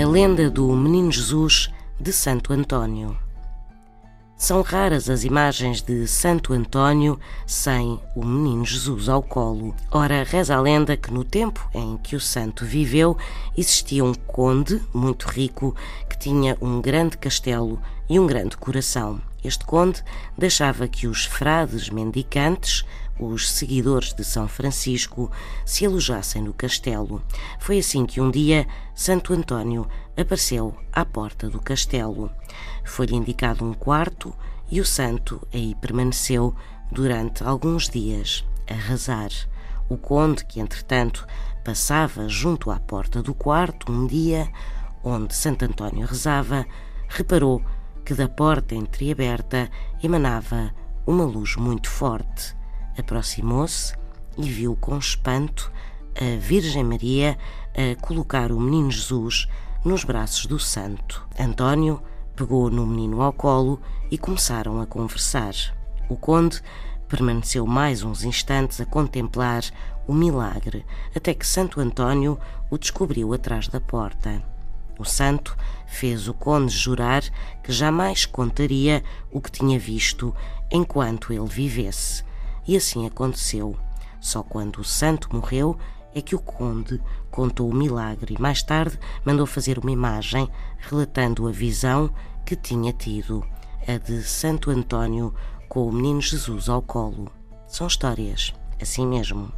A lenda do Menino Jesus de Santo Antônio. São raras as imagens de Santo Antônio sem o Menino Jesus ao colo. Ora, reza a lenda que no tempo em que o santo viveu, existia um conde muito rico que tinha um grande castelo e um grande coração. Este conde deixava que os frades mendicantes, os seguidores de São Francisco, se alojassem no castelo. Foi assim que um dia Santo Antônio apareceu à porta do castelo. Foi-lhe indicado um quarto e o santo aí permaneceu durante alguns dias a rezar. O conde, que entretanto passava junto à porta do quarto um dia onde Santo Antônio rezava, reparou que da porta entreaberta emanava uma luz muito forte. Aproximou-se e viu com espanto a Virgem Maria a colocar o menino Jesus nos braços do santo. António pegou no menino ao colo e começaram a conversar. O conde permaneceu mais uns instantes a contemplar o milagre, até que Santo Antônio o descobriu atrás da porta. O santo fez o conde jurar que jamais contaria o que tinha visto enquanto ele vivesse. E assim aconteceu. Só quando o santo morreu é que o conde contou o milagre e mais tarde mandou fazer uma imagem relatando a visão que tinha tido, a de Santo Antônio com o menino Jesus ao colo. São histórias, assim mesmo.